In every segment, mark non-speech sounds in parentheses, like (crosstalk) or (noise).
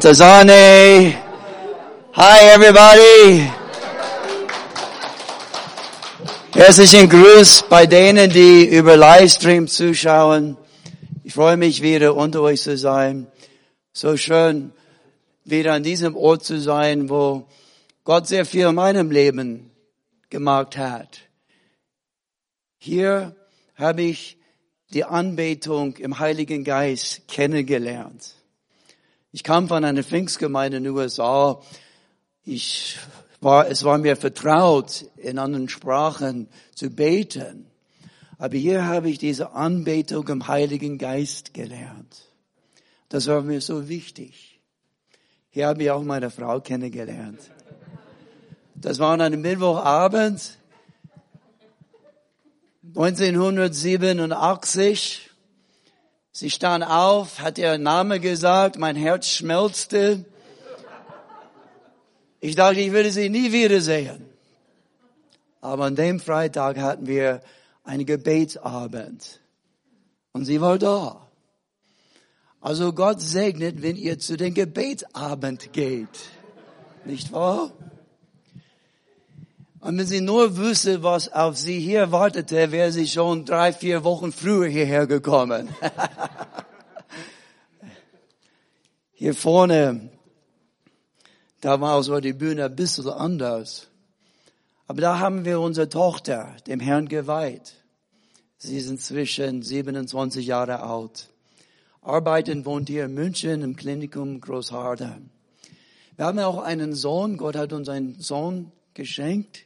Tazane. Hi everybody. Herzlichen Gruß bei denen, die über Livestream zuschauen. Ich freue mich wieder unter euch zu sein. So schön wieder an diesem Ort zu sein, wo Gott sehr viel in meinem Leben gemacht hat. Hier habe ich die Anbetung im Heiligen Geist kennengelernt. Ich kam von einer Pfingstgemeinde in den USA. Ich war, es war mir vertraut, in anderen Sprachen zu beten. Aber hier habe ich diese Anbetung im Heiligen Geist gelernt. Das war mir so wichtig. Hier habe ich auch meine Frau kennengelernt. Das war an einem Mittwochabend 1987. Sie stand auf, hat ihren Namen gesagt, mein Herz schmelzte. Ich dachte, ich würde sie nie wiedersehen. Aber an dem Freitag hatten wir einen Gebetsabend. Und sie war da. Also Gott segnet, wenn ihr zu den Gebetsabend geht. Nicht wahr? Und wenn sie nur wüsste, was auf sie hier wartete, wäre sie schon drei, vier Wochen früher hierher gekommen. (laughs) hier vorne, damals war die Bühne ein bisschen anders. Aber da haben wir unsere Tochter dem Herrn geweiht. Sie ist inzwischen 27 Jahre alt. Arbeiten wohnt hier in München im Klinikum Großharder. Wir haben auch einen Sohn. Gott hat uns einen Sohn geschenkt.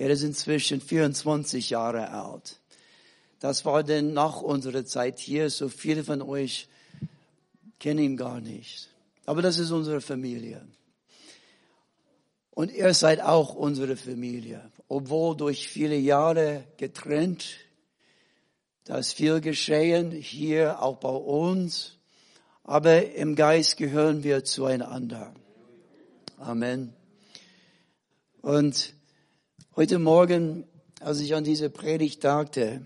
Er ist inzwischen 24 Jahre alt. Das war denn nach unserer Zeit hier. So viele von euch kennen ihn gar nicht. Aber das ist unsere Familie. Und ihr seid auch unsere Familie. Obwohl durch viele Jahre getrennt, da ist viel geschehen hier auch bei uns. Aber im Geist gehören wir zueinander. Amen. Und Heute Morgen, als ich an diese Predigt dachte,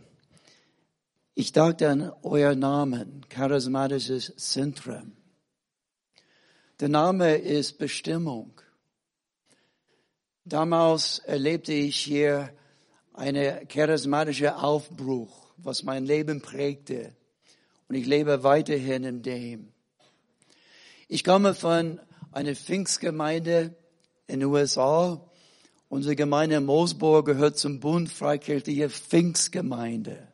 ich dachte an euer Namen, charismatisches Zentrum. Der Name ist Bestimmung. Damals erlebte ich hier eine charismatische Aufbruch, was mein Leben prägte. Und ich lebe weiterhin in dem. Ich komme von einer Pfingstgemeinde in den USA Unsere Gemeinde Moosburg gehört zum Bund Freikirchliche Pfingstgemeinde.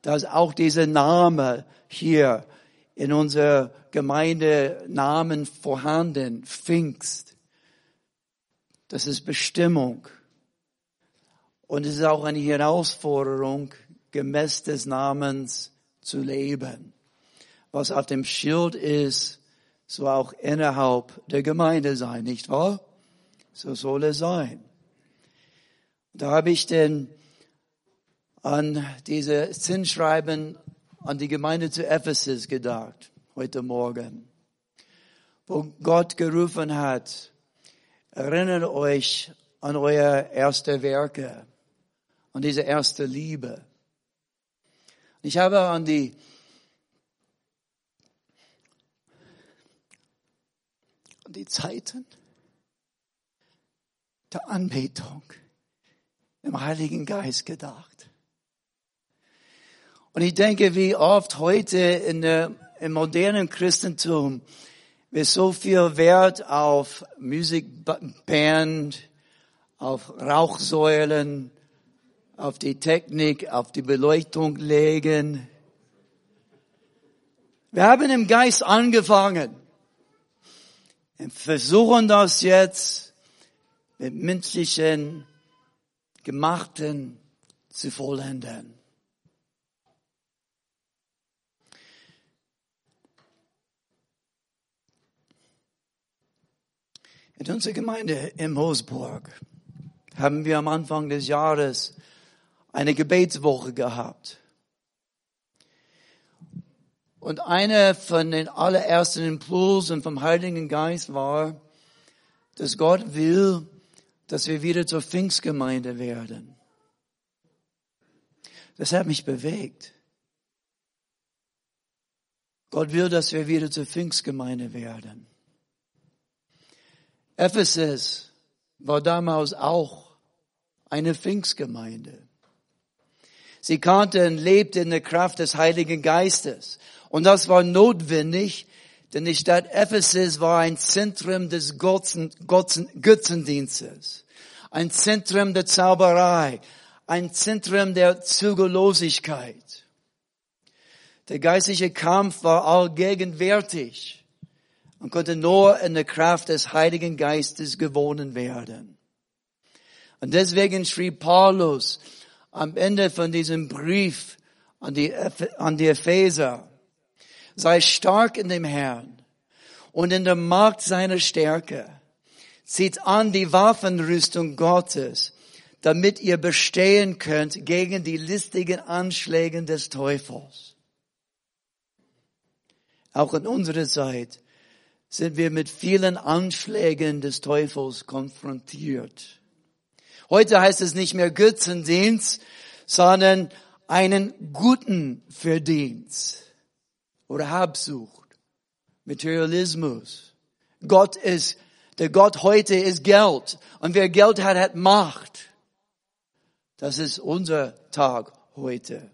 Da ist auch dieser Name hier in unserer Gemeinde Namen vorhanden, Pfingst. Das ist Bestimmung. Und es ist auch eine Herausforderung, gemäß des Namens zu leben. Was auf dem Schild ist, soll auch innerhalb der Gemeinde sein, nicht wahr? So soll es sein. Da habe ich denn an diese Zinsschreiben an die Gemeinde zu Ephesus gedacht, heute Morgen, wo Gott gerufen hat, erinnert euch an euer erste Werke, an diese erste Liebe. Ich habe an die an die Zeiten der Anbetung im Heiligen Geist gedacht. Und ich denke, wie oft heute in der, im modernen Christentum wir so viel Wert auf Musikband, auf Rauchsäulen, auf die Technik, auf die Beleuchtung legen. Wir haben im Geist angefangen und versuchen das jetzt mit menschlichen Gemachten zu vollenden. In unserer Gemeinde in Moosburg haben wir am Anfang des Jahres eine Gebetswoche gehabt. Und einer von den allerersten Impulsen vom Heiligen Geist war, dass Gott will, dass wir wieder zur Pfingstgemeinde werden. Das hat mich bewegt. Gott will, dass wir wieder zur Pfingstgemeinde werden. Ephesus war damals auch eine Pfingstgemeinde. Sie kannten lebten in der Kraft des Heiligen Geistes. Und das war notwendig, denn die Stadt Ephesus war ein Zentrum des Götzen, Götzen, Götzendienstes, ein Zentrum der Zauberei, ein Zentrum der Zügellosigkeit. Der geistliche Kampf war allgegenwärtig und konnte nur in der Kraft des Heiligen Geistes gewonnen werden. Und deswegen schrieb Paulus am Ende von diesem Brief an die, an die Epheser, sei stark in dem Herrn und in der Macht seiner Stärke. Zieht an die Waffenrüstung Gottes, damit ihr bestehen könnt gegen die listigen Anschläge des Teufels. Auch in unserer Zeit sind wir mit vielen Anschlägen des Teufels konfrontiert. Heute heißt es nicht mehr Götzendienst, sondern einen guten Verdienst oder Habsucht, Materialismus. Gott ist, der Gott heute ist Geld und wer Geld hat, hat Macht. Das ist unser Tag heute.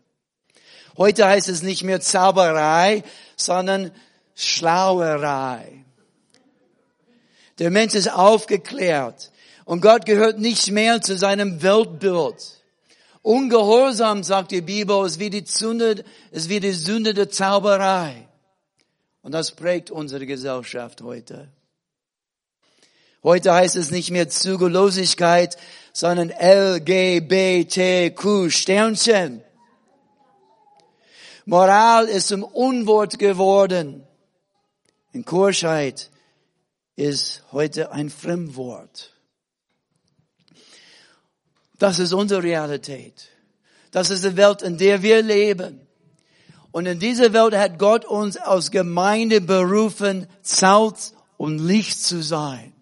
Heute heißt es nicht mehr Zauberei, sondern Schlauerei. Der Mensch ist aufgeklärt und Gott gehört nicht mehr zu seinem Weltbild. Ungehorsam, sagt die Bibel, ist wie die Sünde, ist wie die Sünde der Zauberei. Und das prägt unsere Gesellschaft heute. Heute heißt es nicht mehr Zügellosigkeit, sondern LGBTQ Sternchen. Moral ist zum Unwort geworden. In Kurschheit ist heute ein Fremdwort. Das ist unsere Realität. Das ist die Welt, in der wir leben. Und in dieser Welt hat Gott uns als Gemeinde berufen, Salz und Licht zu sein.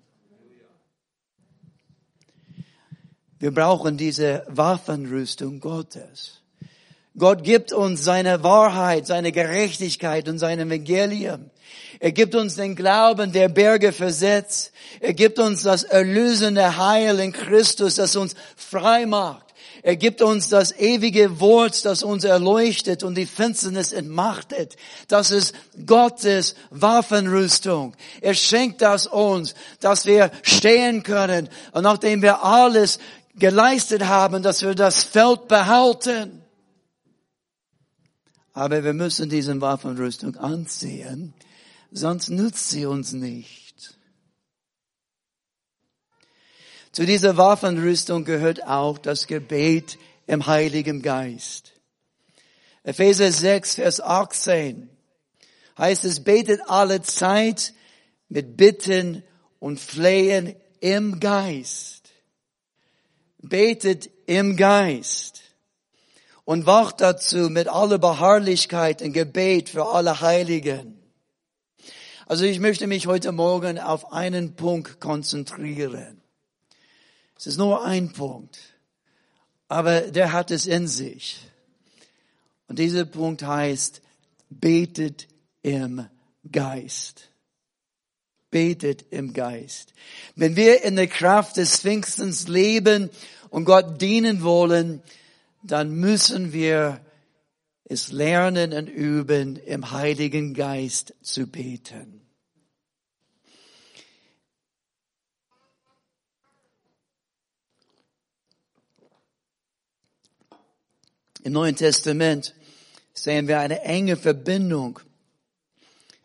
Wir brauchen diese Waffenrüstung Gottes. Gott gibt uns seine Wahrheit, seine Gerechtigkeit und sein Evangelium. Er gibt uns den Glauben, der Berge versetzt. Er gibt uns das erlösende Heil in Christus, das uns frei macht. Er gibt uns das ewige Wort, das uns erleuchtet und die Finsternis entmachtet. Das ist Gottes Waffenrüstung. Er schenkt das uns, dass wir stehen können und nachdem wir alles geleistet haben, dass wir das Feld behalten. Aber wir müssen diese Waffenrüstung anziehen sonst nützt sie uns nicht. Zu dieser Waffenrüstung gehört auch das Gebet im Heiligen Geist. Epheser 6, Vers 18 heißt es, betet alle Zeit mit Bitten und Flehen im Geist. Betet im Geist. Und wacht dazu mit aller Beharrlichkeit und Gebet für alle Heiligen. Also ich möchte mich heute Morgen auf einen Punkt konzentrieren. Es ist nur ein Punkt, aber der hat es in sich. Und dieser Punkt heißt, betet im Geist. Betet im Geist. Wenn wir in der Kraft des Pfingstens leben und Gott dienen wollen, dann müssen wir es lernen und üben, im Heiligen Geist zu beten. Im Neuen Testament sehen wir eine enge Verbindung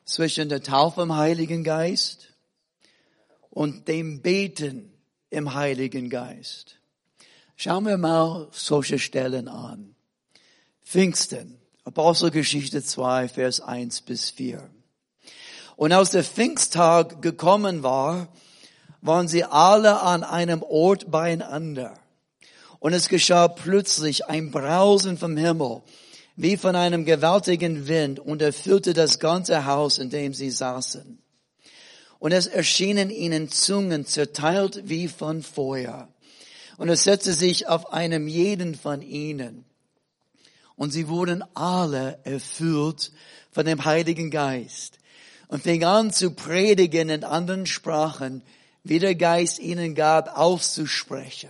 zwischen der Taufe im Heiligen Geist und dem Beten im Heiligen Geist. Schauen wir mal solche Stellen an. Pfingsten, Apostelgeschichte 2, Vers 1 bis 4. Und als der Pfingsttag gekommen war, waren sie alle an einem Ort beieinander. Und es geschah plötzlich ein Brausen vom Himmel, wie von einem gewaltigen Wind, und erfüllte das ganze Haus, in dem sie saßen. Und es erschienen ihnen Zungen zerteilt wie von Feuer. Und es setzte sich auf einem jeden von ihnen und sie wurden alle erfüllt von dem Heiligen Geist und fing an zu predigen in anderen Sprachen, wie der Geist ihnen gab, auszusprechen.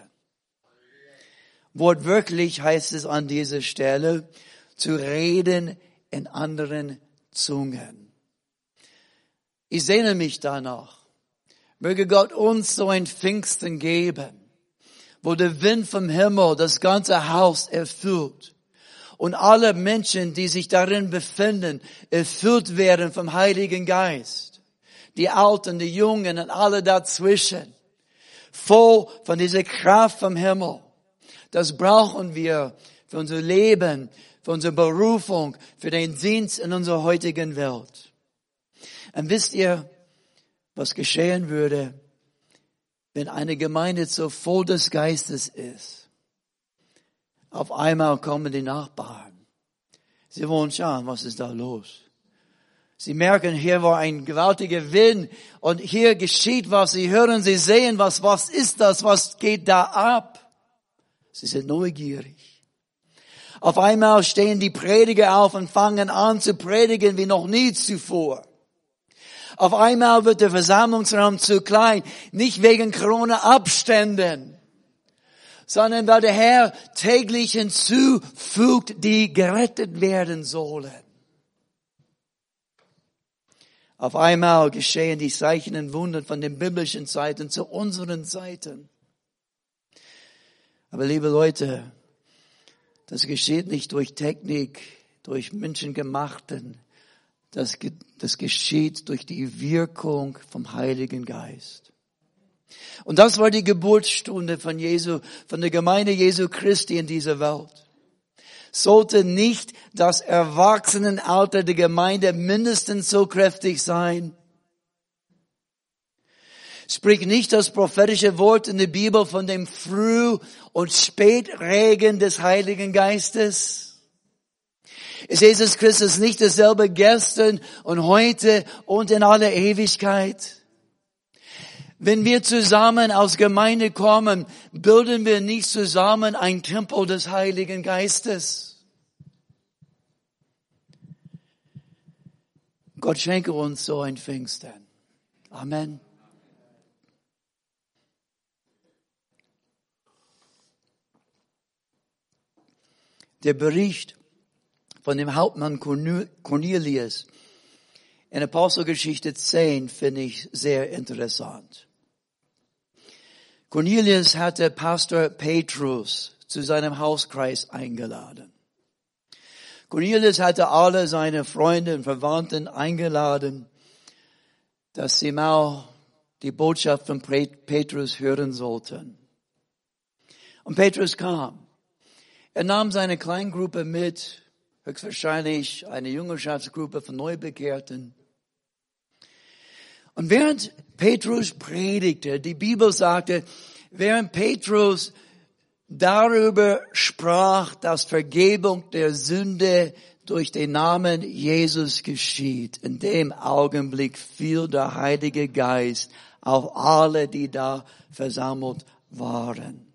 Wortwörtlich heißt es an dieser Stelle, zu reden in anderen Zungen. Ich sehne mich danach. Möge Gott uns so ein Pfingsten geben, wo der Wind vom Himmel das ganze Haus erfüllt und alle Menschen, die sich darin befinden, erfüllt werden vom Heiligen Geist. Die Alten, die Jungen und alle dazwischen. Voll von dieser Kraft vom Himmel. Das brauchen wir für unser Leben, für unsere Berufung, für den Dienst in unserer heutigen Welt. Und wisst ihr, was geschehen würde, wenn eine Gemeinde so voll des Geistes ist? Auf einmal kommen die Nachbarn. Sie wollen schauen, was ist da los? Sie merken, hier war ein gewaltiger Wind und hier geschieht was. Sie hören, sie sehen was. Was ist das? Was geht da ab? Sie sind neugierig. Auf einmal stehen die Prediger auf und fangen an zu predigen wie noch nie zuvor. Auf einmal wird der Versammlungsraum zu klein, nicht wegen Corona-Abständen, sondern weil der Herr täglich hinzufügt, die gerettet werden sollen. Auf einmal geschehen die Zeichen und Wunder von den biblischen Zeiten zu unseren Zeiten. Aber liebe Leute, das geschieht nicht durch Technik, durch menschengemachten. Das, das geschieht durch die Wirkung vom Heiligen Geist. Und das war die Geburtsstunde von Jesu, von der Gemeinde Jesu Christi in dieser Welt. Sollte nicht das Erwachsenenalter der Gemeinde mindestens so kräftig sein Sprich nicht das prophetische Wort in der Bibel von dem Früh- und Spätregen des Heiligen Geistes? Ist Jesus Christus nicht dasselbe gestern und heute und in aller Ewigkeit? Wenn wir zusammen aus Gemeinde kommen, bilden wir nicht zusammen ein Tempel des Heiligen Geistes. Gott schenke uns so ein Pfingsten. Amen. Der Bericht von dem Hauptmann Cornelius in Apostelgeschichte 10 finde ich sehr interessant. Cornelius hatte Pastor Petrus zu seinem Hauskreis eingeladen. Cornelius hatte alle seine Freunde und Verwandten eingeladen, dass sie mal die Botschaft von Petrus hören sollten. Und Petrus kam. Er nahm seine Kleingruppe mit, höchstwahrscheinlich eine Jüngerschaftsgruppe von Neubekehrten. Und während Petrus predigte, die Bibel sagte, während Petrus darüber sprach, dass Vergebung der Sünde durch den Namen Jesus geschieht, in dem Augenblick fiel der Heilige Geist auf alle, die da versammelt waren.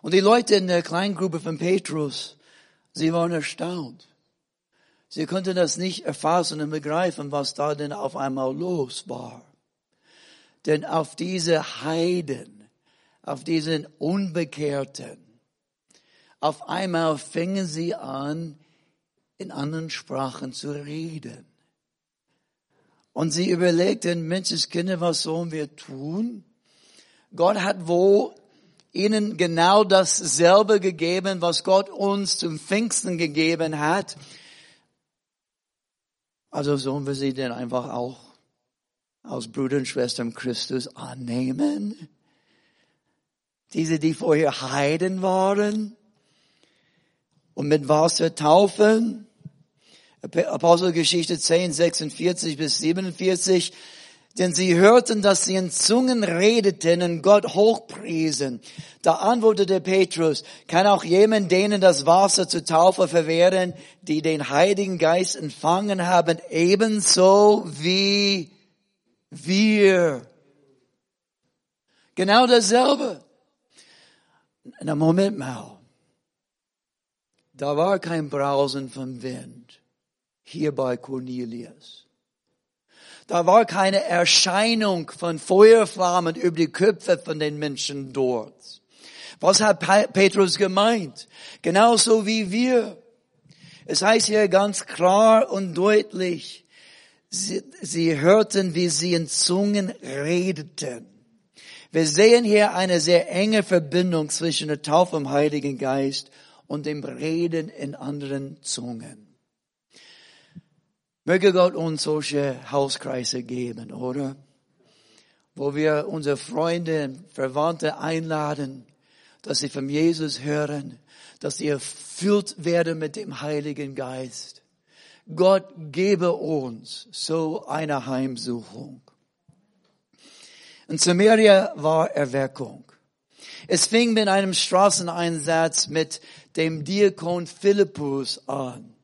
Und die Leute in der Kleingruppe von Petrus, sie waren erstaunt. Sie konnten das nicht erfassen und begreifen, was da denn auf einmal los war. Denn auf diese Heiden, auf diesen Unbekehrten, auf einmal fingen sie an, in anderen Sprachen zu reden. Und sie überlegten, Menschenskinder, was sollen wir tun? Gott hat wohl ihnen genau dasselbe gegeben, was Gott uns zum Pfingsten gegeben hat. Also sollen wir sie denn einfach auch als Brüder und Schwestern Christus annehmen? Diese, die vorher Heiden waren und mit Wasser taufen? Apostelgeschichte 10, 46 bis 47 denn sie hörten, dass sie in Zungen redeten und Gott hochpriesen. Da antwortete Petrus, kann auch jemand denen das Wasser zur Taufe verwehren, die den Heiligen Geist empfangen haben, ebenso wie wir. Genau dasselbe. Na Moment mal. Da war kein Brausen vom Wind hier bei Cornelius. Da war keine Erscheinung von Feuerflammen über die Köpfe von den Menschen dort. Was hat Petrus gemeint? Genauso wie wir. Es heißt hier ganz klar und deutlich, sie, sie hörten, wie sie in Zungen redeten. Wir sehen hier eine sehr enge Verbindung zwischen der Taufe im Heiligen Geist und dem Reden in anderen Zungen. Möge Gott uns solche Hauskreise geben, oder? Wo wir unsere Freunde, Verwandte einladen, dass sie von Jesus hören, dass sie erfüllt werden mit dem Heiligen Geist. Gott gebe uns so eine Heimsuchung. In Samaria war Erweckung. Es fing mit einem Straßeneinsatz mit dem Diakon Philippus an.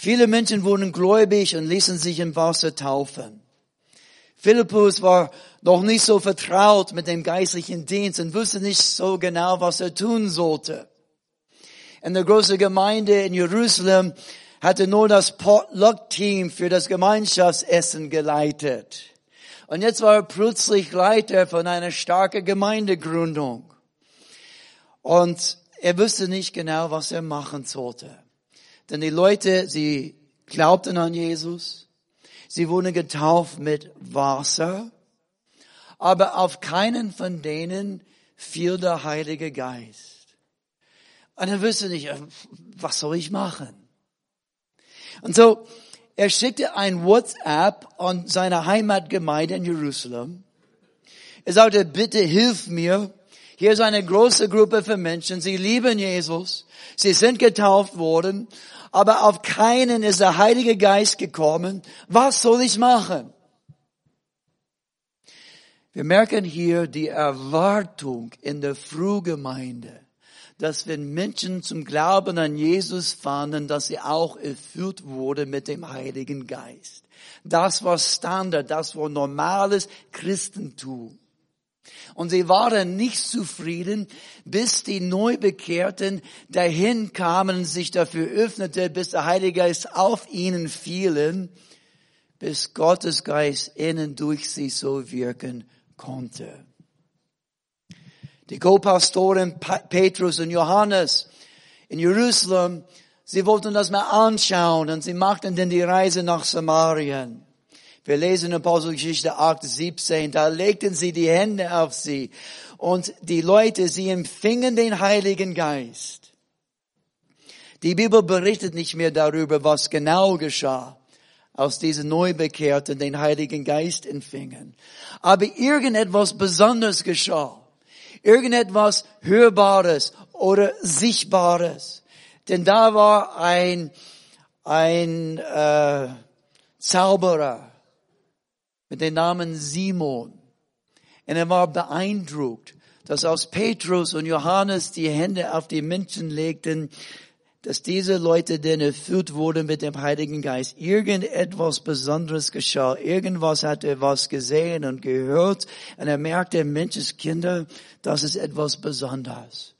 Viele Menschen wurden gläubig und ließen sich im Wasser taufen. Philippus war noch nicht so vertraut mit dem geistlichen Dienst und wusste nicht so genau, was er tun sollte. In der großen Gemeinde in Jerusalem hatte nur das Potluck-Team für das Gemeinschaftsessen geleitet. Und jetzt war er plötzlich Leiter von einer starken Gemeindegründung. Und er wusste nicht genau, was er machen sollte. Denn die Leute, sie glaubten an Jesus. Sie wurden getauft mit Wasser. Aber auf keinen von denen fiel der Heilige Geist. Und er wusste nicht, was soll ich machen? Und so, er schickte ein WhatsApp an seine Heimatgemeinde in Jerusalem. Er sagte, bitte hilf mir. Hier ist eine große Gruppe von Menschen. Sie lieben Jesus. Sie sind getauft worden. Aber auf keinen ist der Heilige Geist gekommen. Was soll ich machen? Wir merken hier die Erwartung in der Frühgemeinde dass wenn Menschen zum Glauben an Jesus fanden, dass sie auch erfüllt wurde mit dem Heiligen Geist. Das war Standard, das war normales Christentum. Und sie waren nicht zufrieden, bis die Neubekehrten dahin kamen sich dafür öffnete, bis der Heilige Geist auf ihnen fielen, bis Gottes Geist innen durch sie so wirken konnte. Die Co-Pastoren Petrus und Johannes in Jerusalem, sie wollten das mal anschauen und sie machten dann die Reise nach Samarien. Wir lesen in Apostelgeschichte 8, 17, da legten sie die Hände auf sie und die Leute, sie empfingen den Heiligen Geist. Die Bibel berichtet nicht mehr darüber, was genau geschah, als diese Neubekehrten den Heiligen Geist empfingen. Aber irgendetwas Besonderes geschah irgendetwas Hörbares oder Sichtbares. Denn da war ein, ein äh, Zauberer mit dem Namen Simon. Und er war beeindruckt, dass aus Petrus und Johannes die Hände auf die Menschen legten, dass diese Leute denn erfüllt wurden mit dem Heiligen Geist. Irgendetwas Besonderes geschah. Irgendwas hat er was gesehen und gehört. Und er merkte, Menschenskinder, das ist etwas Besonderes.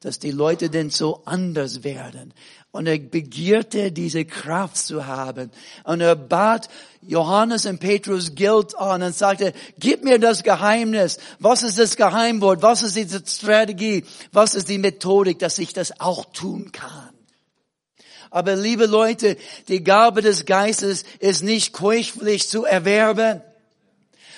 Dass die Leute denn so anders werden. Und er begierte, diese Kraft zu haben. Und er bat Johannes und Petrus Geld an und sagte, gib mir das Geheimnis. Was ist das Geheimwort? Was ist die Strategie? Was ist die Methodik, dass ich das auch tun kann? Aber liebe Leute, die Gabe des Geistes ist nicht käuflich zu erwerben.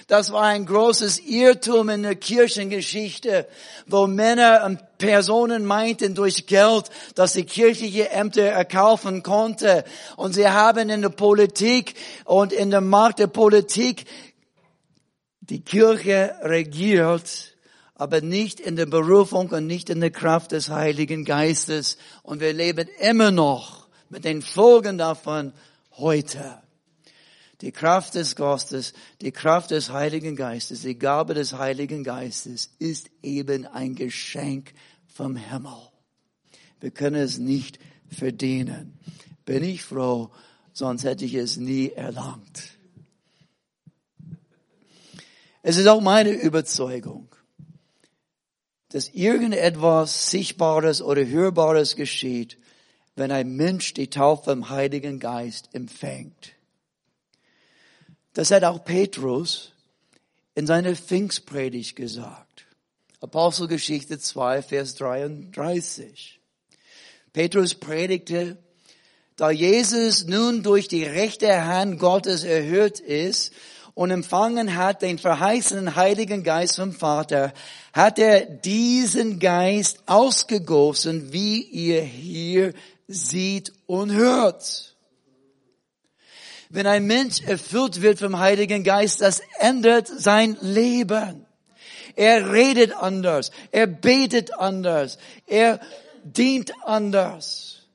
Das war ein großes Irrtum in der Kirchengeschichte, wo Männer und Personen meinten durch Geld, dass sie kirchliche Ämter erkaufen konnte. Und sie haben in der Politik und in der Macht der Politik die Kirche regiert, aber nicht in der Berufung und nicht in der Kraft des Heiligen Geistes. Und wir leben immer noch mit den Folgen davon heute. Die Kraft des Geistes, die Kraft des Heiligen Geistes, die Gabe des Heiligen Geistes ist eben ein Geschenk vom Himmel. Wir können es nicht verdienen. Bin ich froh, sonst hätte ich es nie erlangt. Es ist auch meine Überzeugung, dass irgendetwas Sichtbares oder Hörbares geschieht, wenn ein Mensch die Taufe im Heiligen Geist empfängt. Das hat auch Petrus in seiner Pfingstpredigt gesagt. Apostelgeschichte 2, Vers 33. Petrus predigte, da Jesus nun durch die rechte Hand Gottes erhöht ist und empfangen hat den verheißenen Heiligen Geist vom Vater, hat er diesen Geist ausgegossen, wie ihr hier sieht und hört. Wenn ein Mensch erfüllt wird vom Heiligen Geist, das ändert sein Leben. Er redet anders, er betet anders, er dient anders.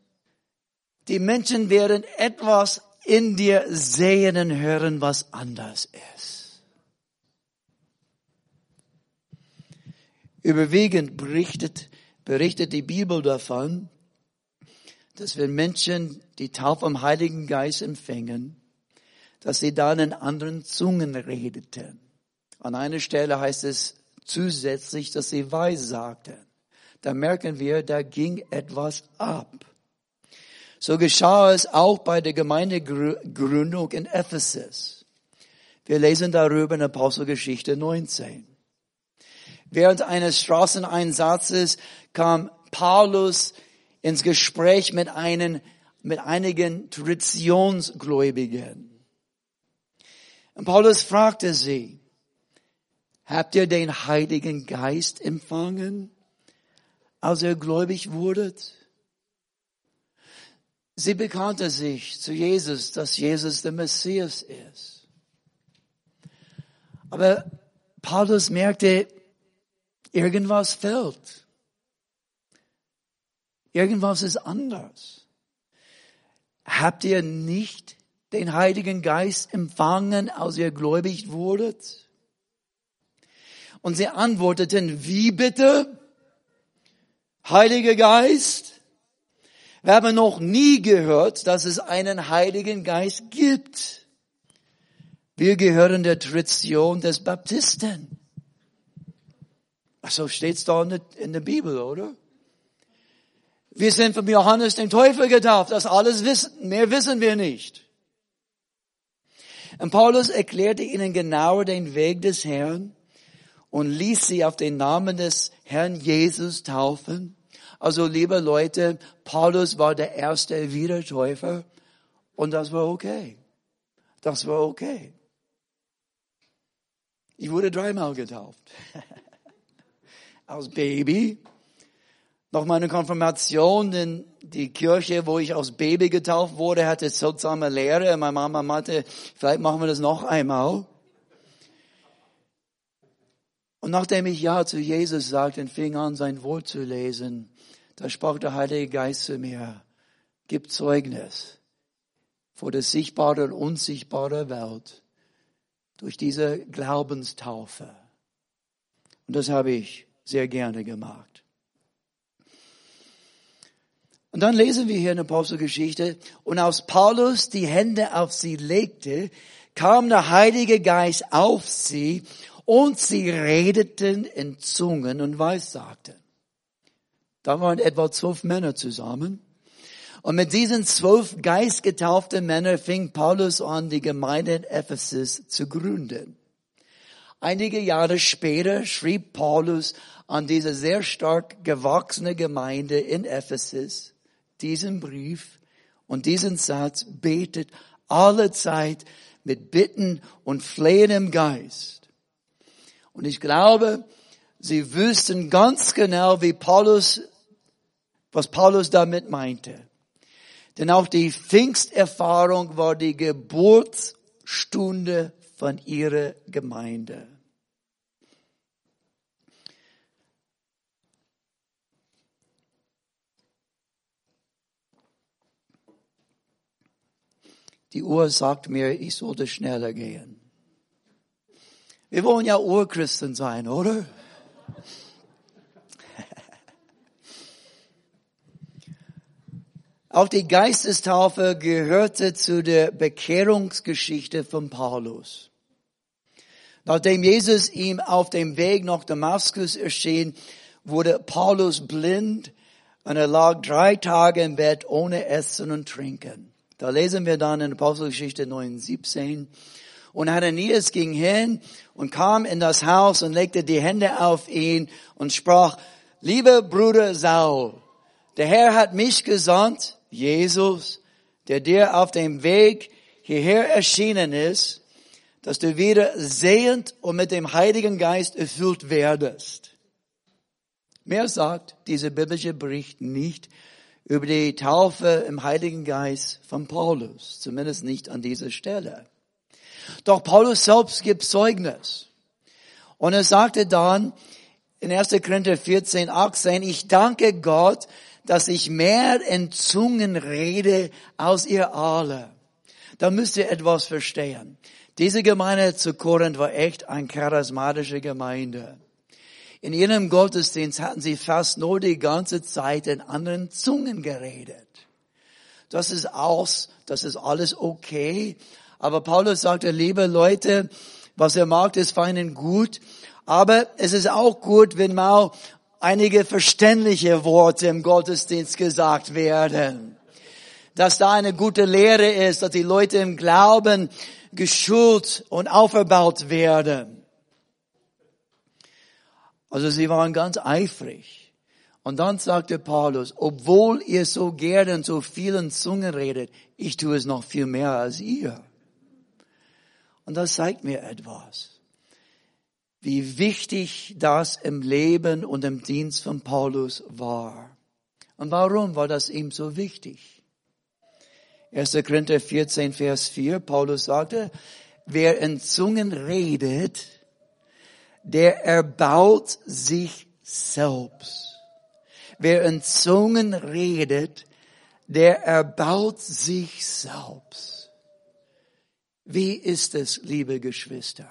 Die Menschen werden etwas in dir sehen und hören, was anders ist. Überwiegend berichtet, berichtet die Bibel davon, dass wenn Menschen die Taufe im Heiligen Geist empfängen, dass sie dann in anderen Zungen redeten. An einer Stelle heißt es zusätzlich, dass sie weissagten. Da merken wir, da ging etwas ab. So geschah es auch bei der Gemeindegründung in Ephesus. Wir lesen darüber in Apostelgeschichte 19. Während eines Straßeneinsatzes kam Paulus ins Gespräch mit, einen, mit einigen Traditionsgläubigen. Und Paulus fragte sie, habt ihr den Heiligen Geist empfangen, als ihr gläubig wurdet? Sie bekannte sich zu Jesus, dass Jesus der Messias ist. Aber Paulus merkte, irgendwas fehlt. Irgendwas ist anders. Habt ihr nicht den Heiligen Geist empfangen, als ihr gläubig wurdet? Und sie antworteten, wie bitte? Heiliger Geist? Wir haben noch nie gehört, dass es einen Heiligen Geist gibt. Wir gehören der Tradition des Baptisten. So steht's da in der Bibel, oder? Wir sind von Johannes dem Teufel getauft. Das alles wissen, mehr wissen wir nicht. Und Paulus erklärte ihnen genauer den Weg des Herrn und ließ sie auf den Namen des Herrn Jesus taufen. Also, liebe Leute, Paulus war der erste Wiedertäufer und das war okay. Das war okay. Ich wurde dreimal getauft. (laughs) Als Baby, noch meine Konfirmation in die Kirche, wo ich als Baby getauft wurde, hatte seltsame Lehre. Meine Mama meinte, vielleicht machen wir das noch einmal. Und nachdem ich Ja zu Jesus sagte und fing an, sein Wort zu lesen, da sprach der Heilige Geist zu mir, gib Zeugnis vor der sichtbaren und unsichtbaren Welt durch diese Glaubenstaufe. Und das habe ich sehr gerne gemacht. Und dann lesen wir hier in der Apostelgeschichte, und als Paulus die Hände auf sie legte, kam der Heilige Geist auf sie und sie redeten in Zungen und weissagten. Da waren etwa zwölf Männer zusammen. Und mit diesen zwölf geistgetauften Männern fing Paulus an, die Gemeinde in Ephesus zu gründen. Einige Jahre später schrieb Paulus an diese sehr stark gewachsene Gemeinde in Ephesus, diesen Brief und diesen Satz, betet alle Zeit mit Bitten und Flehen im Geist. Und ich glaube, sie wüssten ganz genau, wie Paulus, was Paulus damit meinte. Denn auch die Pfingsterfahrung war die Geburtsstunde von ihrer Gemeinde. Die Uhr sagt mir, ich sollte schneller gehen. Wir wollen ja Urchristen sein, oder? (laughs) Auch die Geistestaufe gehörte zu der Bekehrungsgeschichte von Paulus. Nachdem Jesus ihm auf dem Weg nach Damaskus erschien, wurde Paulus blind und er lag drei Tage im Bett ohne Essen und Trinken. Da lesen wir dann in Apostelgeschichte 9, 17. Und Ananias ging hin und kam in das Haus und legte die Hände auf ihn und sprach, lieber Bruder Saul, der Herr hat mich gesandt, Jesus, der dir auf dem Weg hierher erschienen ist, dass du wieder sehend und mit dem Heiligen Geist erfüllt werdest. Mehr sagt dieser biblische Bericht nicht über die Taufe im Heiligen Geist von Paulus, zumindest nicht an dieser Stelle. Doch Paulus selbst gibt Zeugnis. Und er sagte dann in 1. Korinther 14, 18, ich danke Gott, dass ich mehr in Zungen rede als ihr alle. Da müsst ihr etwas verstehen. Diese Gemeinde zu Korinth war echt eine charismatische Gemeinde. In ihrem Gottesdienst hatten sie fast nur die ganze Zeit in anderen Zungen geredet. Das ist aus, das ist alles okay. Aber Paulus sagte, liebe Leute, was ihr macht, ist fein und gut. Aber es ist auch gut, wenn mal einige verständliche Worte im Gottesdienst gesagt werden. Dass da eine gute Lehre ist, dass die Leute im Glauben geschult und auferbaut werden. Also sie waren ganz eifrig. Und dann sagte Paulus, obwohl ihr so gerne in so vielen Zungen redet, ich tue es noch viel mehr als ihr. Und das zeigt mir etwas wie wichtig das im Leben und im Dienst von Paulus war. Und warum war das ihm so wichtig? 1. Korinther 14, Vers 4, Paulus sagte, wer in Zungen redet, der erbaut sich selbst. Wer in Zungen redet, der erbaut sich selbst. Wie ist es, liebe Geschwister?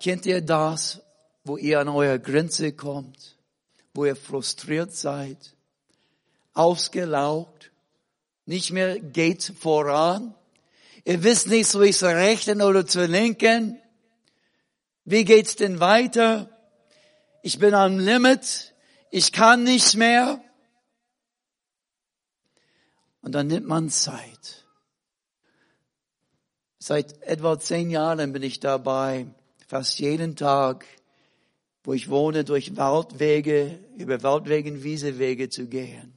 Kennt ihr das, wo ihr an eure Grenze kommt, wo ihr frustriert seid, ausgelaugt, nicht mehr geht voran? Ihr wisst nicht, so ist zur rechten oder zur linken. Wie geht's denn weiter? Ich bin am Limit. Ich kann nicht mehr. Und dann nimmt man Zeit. Seit etwa zehn Jahren bin ich dabei, fast jeden Tag, wo ich wohne, durch Waldwege, über Waldwege und Wiesewege zu gehen.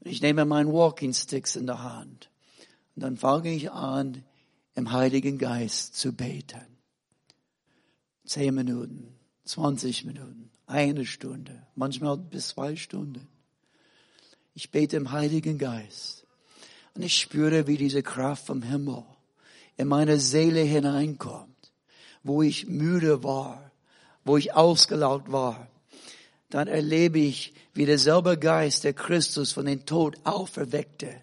Und ich nehme meinen Walking Sticks in der Hand. Und dann fange ich an, im Heiligen Geist zu beten. Zehn Minuten, zwanzig Minuten, eine Stunde, manchmal bis zwei Stunden. Ich bete im Heiligen Geist. Und ich spüre, wie diese Kraft vom Himmel in meine Seele hineinkommt wo ich müde war, wo ich ausgelaugt war, dann erlebe ich, wie derselbe Geist, der Christus von den Tod auferweckte,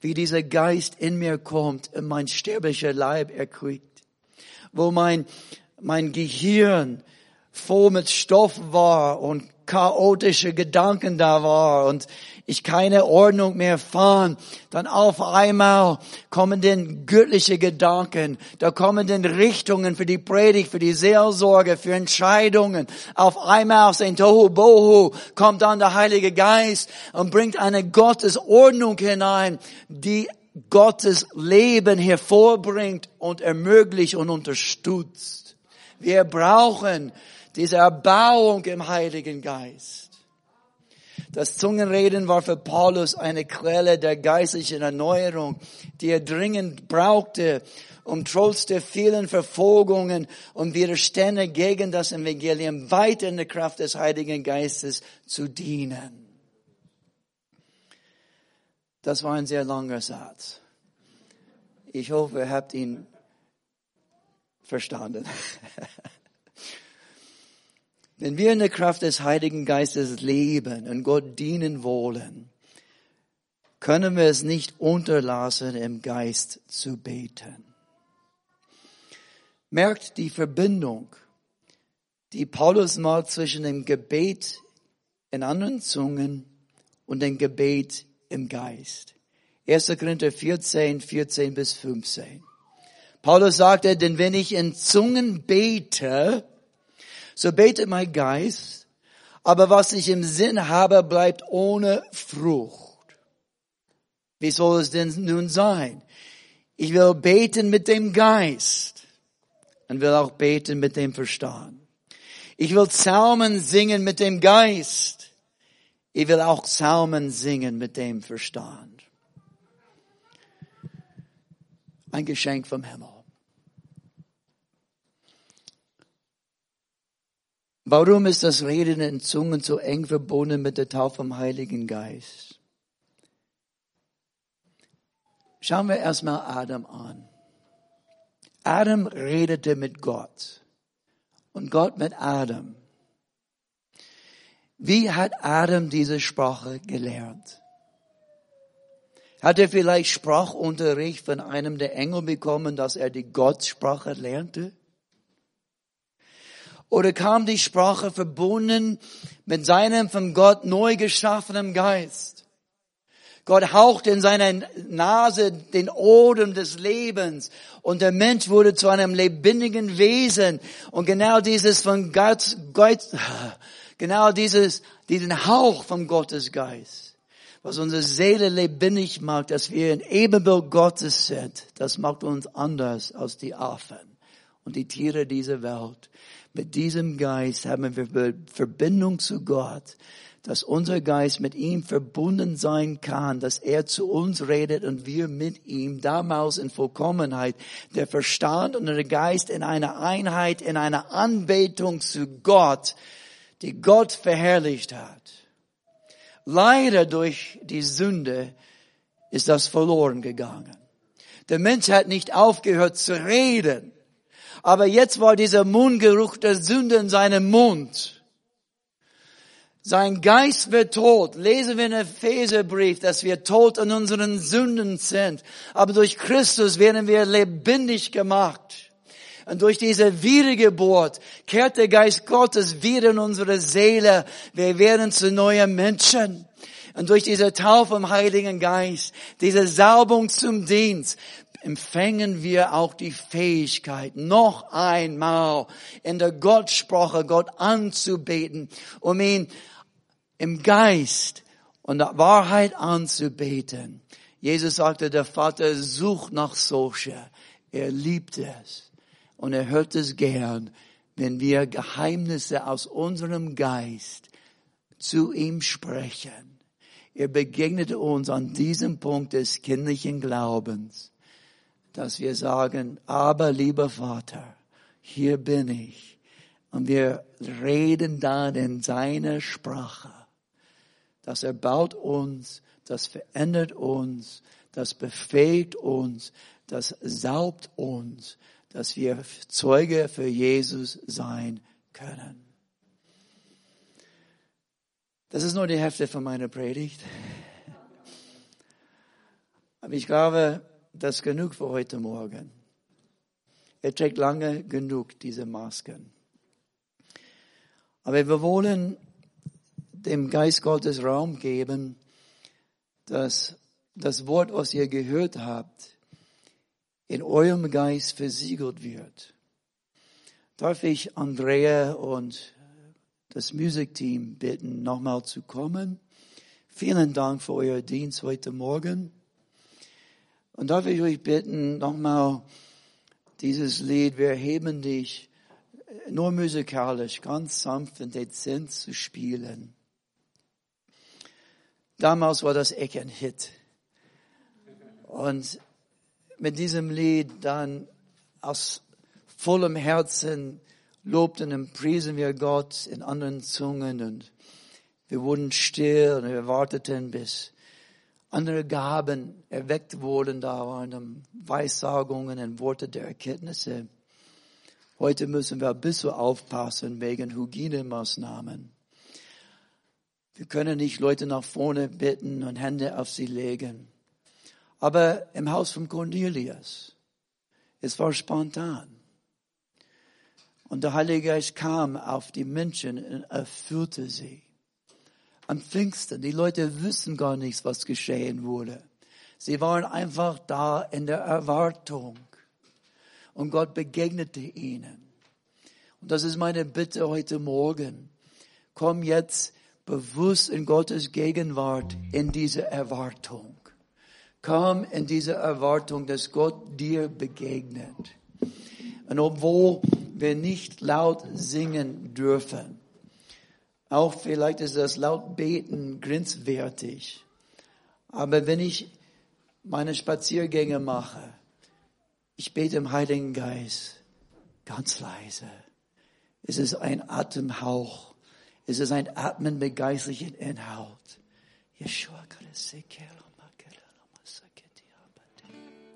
wie dieser Geist in mir kommt und mein sterblicher Leib erquickt, wo mein, mein Gehirn voll mit Stoff war und chaotische Gedanken da war und ich keine Ordnung mehr fand, dann auf einmal kommen denn göttliche Gedanken, da kommen denn Richtungen für die Predigt, für die Seelsorge, für Entscheidungen. Auf einmal aus dem Tohu Bohu kommt dann der Heilige Geist und bringt eine Gottesordnung hinein, die Gottes Leben hervorbringt und ermöglicht und unterstützt. Wir brauchen diese Erbauung im Heiligen Geist. Das Zungenreden war für Paulus eine Quelle der geistlichen Erneuerung, die er dringend brauchte, um trotz der vielen Verfolgungen und Widerstände gegen das Evangelium weiter in der Kraft des Heiligen Geistes zu dienen. Das war ein sehr langer Satz. Ich hoffe, ihr habt ihn verstanden. Wenn wir in der Kraft des Heiligen Geistes leben und Gott dienen wollen, können wir es nicht unterlassen, im Geist zu beten. Merkt die Verbindung, die Paulus macht zwischen dem Gebet in anderen Zungen und dem Gebet im Geist. 1. Korinther 14, 14 bis 15. Paulus sagte, denn wenn ich in Zungen bete, so betet mein Geist, aber was ich im Sinn habe, bleibt ohne Frucht. Wie soll es denn nun sein? Ich will beten mit dem Geist und will auch beten mit dem Verstand. Ich will Psalmen singen mit dem Geist. Ich will auch Psalmen singen mit dem Verstand. Ein Geschenk vom Himmel. Warum ist das Reden in Zungen so eng verbunden mit der Taufe vom Heiligen Geist? Schauen wir erstmal Adam an. Adam redete mit Gott und Gott mit Adam. Wie hat Adam diese Sprache gelernt? Hat er vielleicht Sprachunterricht von einem der Engel bekommen, dass er die Gottsprache lernte? Oder kam die Sprache verbunden mit seinem von Gott neu geschaffenen Geist? Gott hauchte in seiner Nase den Odem des Lebens und der Mensch wurde zu einem lebendigen Wesen. Und genau dieses von Gott, Gott (laughs) genau dieses, diesen Hauch vom Gottes Geist, was unsere Seele lebendig macht, dass wir ein Ebenbild Gottes sind, das macht uns anders als die Affen und die Tiere dieser Welt. Mit diesem Geist haben wir Verbindung zu Gott, dass unser Geist mit ihm verbunden sein kann, dass er zu uns redet und wir mit ihm damals in Vollkommenheit, der Verstand und der Geist in einer Einheit, in einer Anbetung zu Gott, die Gott verherrlicht hat. Leider durch die Sünde ist das verloren gegangen. Der Mensch hat nicht aufgehört zu reden. Aber jetzt war dieser Mundgeruch der Sünde in seinem Mund. Sein Geist wird tot. Lesen wir in Epheserbrief, dass wir tot an unseren Sünden sind. Aber durch Christus werden wir lebendig gemacht. Und durch diese Wiedergeburt kehrt der Geist Gottes wieder in unsere Seele. Wir werden zu neuen Menschen. Und durch diese Taufe im Heiligen Geist, diese Salbung zum Dienst, empfängen wir auch die Fähigkeit, noch einmal in der Gottsprache Gott anzubeten, um ihn im Geist und der Wahrheit anzubeten. Jesus sagte, der Vater sucht nach solcher. Er liebt es und er hört es gern, wenn wir Geheimnisse aus unserem Geist zu ihm sprechen. Er begegnet uns an diesem Punkt des kindlichen Glaubens dass wir sagen, aber lieber Vater, hier bin ich. Und wir reden dann in seiner Sprache. Das erbaut uns, das verändert uns, das befähigt uns, das saubt uns, dass wir Zeuge für Jesus sein können. Das ist nur die Hälfte von meiner Predigt. Aber ich glaube, das genug für heute Morgen. Er trägt lange genug diese Masken. Aber wir wollen dem Geist Gottes Raum geben, dass das Wort, was ihr gehört habt, in eurem Geist versiegelt wird. Darf ich Andrea und das Musikteam bitten, nochmal zu kommen? Vielen Dank für euer Dienst heute Morgen. Und darf ich euch bitten, nochmal dieses Lied, wir heben dich nur musikalisch, ganz sanft und dezent zu spielen. Damals war das echt ein Hit. Und mit diesem Lied dann aus vollem Herzen lobten und priesen wir Gott in anderen Zungen und wir wurden still und wir warteten, bis andere Gaben erweckt wurden, da waren Weissagungen und Worte der Erkenntnisse. Heute müssen wir ein bisschen aufpassen wegen Hygienemaßnahmen. Wir können nicht Leute nach vorne bitten und Hände auf sie legen. Aber im Haus von Cornelius, es war spontan. Und der Heilige Geist kam auf die Menschen und erfüllte sie am Pfingsten. Die Leute wissen gar nichts, was geschehen wurde. Sie waren einfach da in der Erwartung. Und Gott begegnete ihnen. Und das ist meine Bitte heute Morgen. Komm jetzt bewusst in Gottes Gegenwart in diese Erwartung. Komm in diese Erwartung, dass Gott dir begegnet. Und obwohl wir nicht laut singen dürfen, auch vielleicht ist das laut beten grenzwertig. Aber wenn ich meine Spaziergänge mache, ich bete im Heiligen Geist ganz leise. Es ist ein Atemhauch. Es ist ein Atmen mit geistlichen Inhalt. Yeshua Karasekelo.